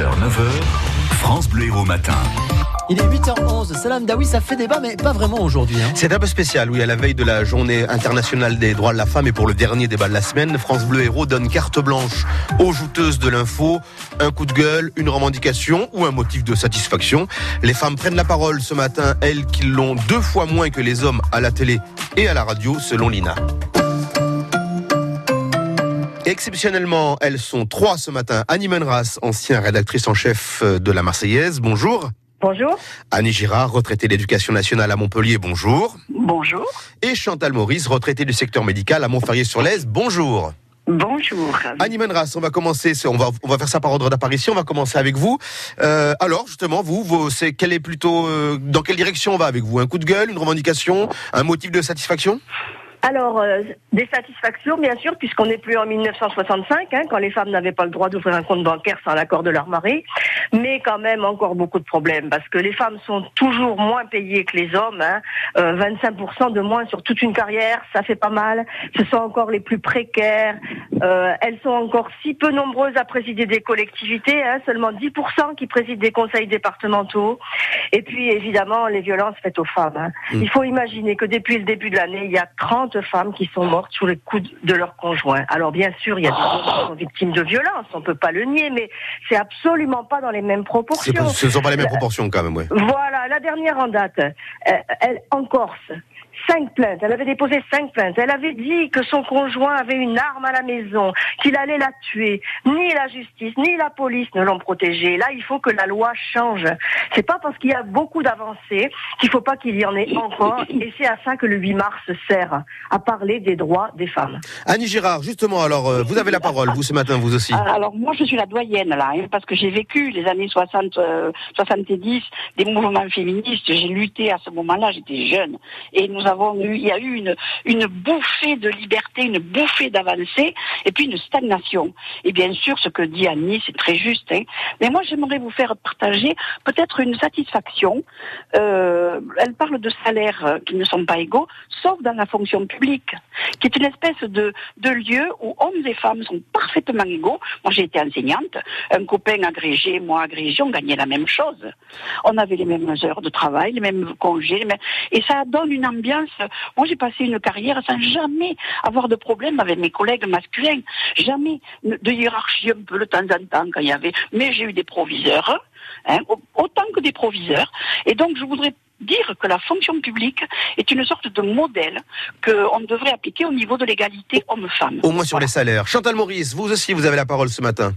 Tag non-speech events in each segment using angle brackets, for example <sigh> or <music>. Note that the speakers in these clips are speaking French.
6h, 9h, France Bleu Héros Matin. Il est 8h11. Salam Daoui, ça fait débat, mais pas vraiment aujourd'hui. hein. C'est un peu spécial, oui, à la veille de la journée internationale des droits de la femme et pour le dernier débat de la semaine, France Bleu Héros donne carte blanche aux jouteuses de l'info, un coup de gueule, une revendication ou un motif de satisfaction. Les femmes prennent la parole ce matin, elles qui l'ont deux fois moins que les hommes à la télé et à la radio, selon l'INA. Exceptionnellement, elles sont trois ce matin. Annie Menras, ancienne rédactrice en chef de la Marseillaise, bonjour. Bonjour. Annie Girard, retraitée d'éducation nationale à Montpellier, bonjour. Bonjour. Et Chantal Maurice, retraitée du secteur médical à Montferrier-sur-Lèze, bonjour. Bonjour. Annie Menras, on va commencer, on va, on va faire ça par ordre d'apparition, on va commencer avec vous. Euh, alors, justement, vous, vous c'est, quelle est plutôt, euh, dans quelle direction on va avec vous? Un coup de gueule, une revendication, un motif de satisfaction? Alors, euh, des satisfactions, bien sûr, puisqu'on n'est plus en 1965, hein, quand les femmes n'avaient pas le droit d'ouvrir un compte bancaire sans l'accord de leur mari, mais quand même encore beaucoup de problèmes, parce que les femmes sont toujours moins payées que les hommes, hein, euh, 25% de moins sur toute une carrière, ça fait pas mal, ce sont encore les plus précaires, euh, elles sont encore si peu nombreuses à présider des collectivités, hein, seulement 10% qui président des conseils départementaux, et puis évidemment les violences faites aux femmes. hein. Mm. Il faut imaginer que depuis le début de l'année, il y a 30 femmes qui sont mortes sous les coups de leur conjoint. Alors bien sûr, il y a des hommes qui sont victimes de violences, on peut pas le nier, mais c'est absolument pas dans les mêmes proportions. pas- Ce ne sont pas les mêmes proportions quand même, ouais. Voilà, la dernière en date, euh, elle, en Corse, cinq plaintes. Elle avait déposé cinq plaintes. Elle avait dit que son conjoint avait une arme à la maison, qu'il allait la tuer. Ni la justice, ni la police ne l'ont protégée. Là, il faut que la loi change. C'est pas parce qu'il y a beaucoup d'avancées qu'il faut pas qu'il y en ait encore. Et c'est à ça que le 8 mars sert, à parler des droits des femmes. Annie Girard, justement, alors, euh, vous avez la parole, vous ce matin, vous aussi. Ah, Alors moi je suis la doyenne là, hein, parce que j'ai vécu les années 60, euh, 70, des mouvements féministes. J'ai lutté à ce moment-là, j'étais jeune, et nous avons eu, il y a eu une une bouffée de liberté, une bouffée d'avancée, et puis une stagnation. Et bien sûr, ce que dit Annie, c'est très juste. Hein, mais moi j'aimerais vous faire partager peut-être une satisfaction. Euh, elle parle de salaires qui ne sont pas égaux, sauf dans la fonction publique, qui est une espèce de de lieu où hommes et femmes sont parfaitement égaux. Moi, j'ai été enseignante. Un copain agrégé, moi agrégé, on gagnait la même chose. On avait les mêmes heures de travail, les mêmes congés, les mêmes... et ça donne une ambiance. Moi, j'ai passé une carrière sans jamais avoir de problème avec mes collègues masculins. Jamais de hiérarchie un peu de temps en temps quand il y avait. Mais j'ai eu des proviseurs, hein, autant que des proviseurs. Et donc, je voudrais dire que la fonction publique est une sorte de modèle qu'on devrait appliquer au niveau de l'égalité homme-femme. Au moins sur les salaires. Chantal Maurice, vous aussi, vous avez la parole ce matin.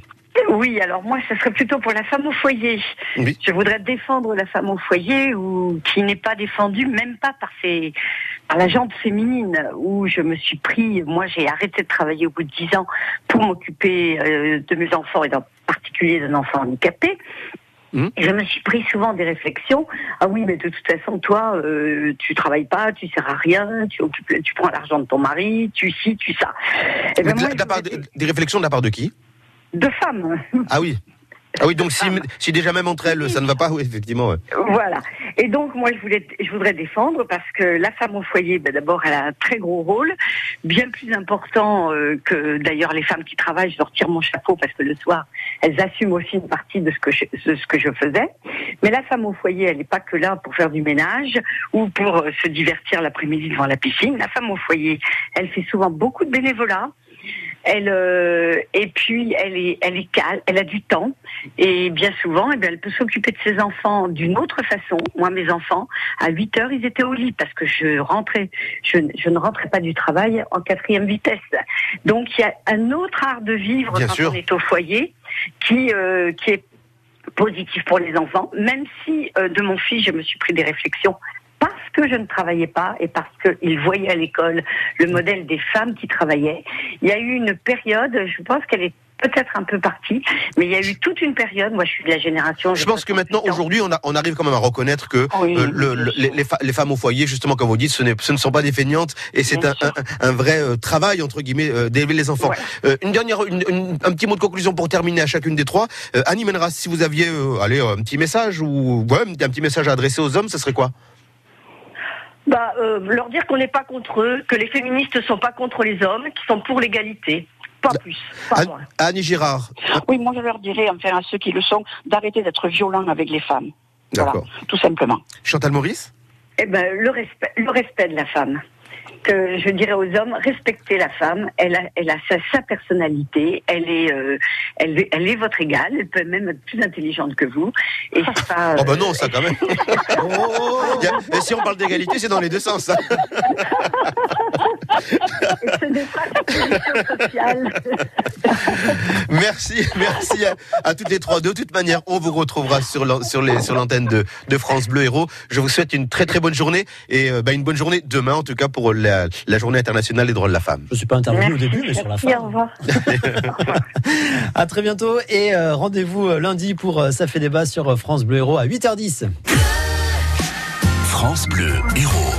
Oui, alors moi, ce serait plutôt pour la femme au foyer. Oui. Je voudrais défendre la femme au foyer ou qui n'est pas défendue, même pas par ses, par la jante féminine, où je me suis pris, moi, j'ai arrêté de travailler au bout de dix ans pour m'occuper euh, de mes enfants et en particulier d'un enfant handicapé. Et je me suis pris souvent des réflexions. Ah oui, mais de toute façon, toi, euh, tu travailles pas, tu sers à rien, tu occupes, tu prends l'argent de ton mari, tu ci, tu ça. Et ben moi, de de- des réflexions de la part de qui? De femmes. Ah oui. Ah oui, donc si, déjà même entre elles, ça ne va pas, oui, effectivement. Voilà. Et donc moi je voulais, je voudrais défendre parce que la femme au foyer, ben, d'abord elle a un très gros rôle, bien plus important euh, que d'ailleurs les femmes qui travaillent. Je leur tire mon chapeau parce que le soir elles assument aussi une partie de ce que je, ce que je faisais. Mais la femme au foyer, elle n'est pas que là pour faire du ménage ou pour euh, se divertir l'après-midi devant la piscine. La femme au foyer, elle fait souvent beaucoup de bénévolat. Elle euh, et puis elle est elle est calme, elle a du temps et bien souvent eh bien, elle peut s'occuper de ses enfants d'une autre façon. Moi mes enfants à 8 heures ils étaient au lit parce que je rentrais je, je ne rentrais pas du travail en quatrième vitesse. Donc il y a un autre art de vivre Bien quand sûr. on est au foyer qui euh, qui est positif pour les enfants, même si euh, de mon fils je me suis pris des réflexions que je ne travaillais pas et parce qu'il voyait à l'école le modèle des femmes qui travaillaient. Il y a eu une période, je pense qu'elle est peut-être un peu partie, mais il y a eu toute une période, moi je suis de la génération... Je pense que 68 maintenant, aujourd'hui, on, on arrive quand même à reconnaître que Oui, euh, le- le- les, les femmes au foyer, justement, comme vous dites, ce, ce ne sont pas des feignantes et c'est un, un- un vrai euh, travail, entre guillemets, euh, d'élever les enfants. Ouais. Euh, une dernière, une- une- un petit mot de conclusion pour terminer à chacune des trois. Euh, Annie Menras, si vous aviez euh, allez, un petit message ou ouais, un petit message à adresser aux hommes, ce serait quoi? Bah, euh, leur dire qu'on n'est pas contre eux, que les féministes ne sont pas contre les hommes, qu'ils sont pour l'égalité. pas plus, pas Anne, moins. Anne et Girard. Oui, moi je leur dirais, enfin à ceux qui le sont, d'arrêter d'être violents avec les femmes. Voilà, D'accord. tout simplement. Chantal Maurice? Eh ben, le respect, le respect de la femme. Que je dirais aux hommes, respectez la femme. Elle a, elle a sa, sa personnalité. Elle est, euh, elle, est- elle est votre égale. Elle peut même être plus intelligente que vous. Et. <laughs> Oh bah euh, non, ça quand même. <laughs> <laughs> A- si on parle d'égalité, c'est dans les deux sens. Merci, merci à, à toutes les trois. De toute manière, on vous retrouvera sur l'an- sur les sur l'antenne de, de France Bleu Héros. Je vous souhaite une très très bonne journée et euh, bah, une bonne journée demain en tout cas pour la, la journée internationale des droits de la femme. Je suis pas intervenu au début, mais sur la Merci, au fin. revoir. <laughs> À très bientôt et euh, rendez-vous euh, lundi pour euh, Ça fait débat sur France Bleu Héros à 8h10. France Bleu Héros.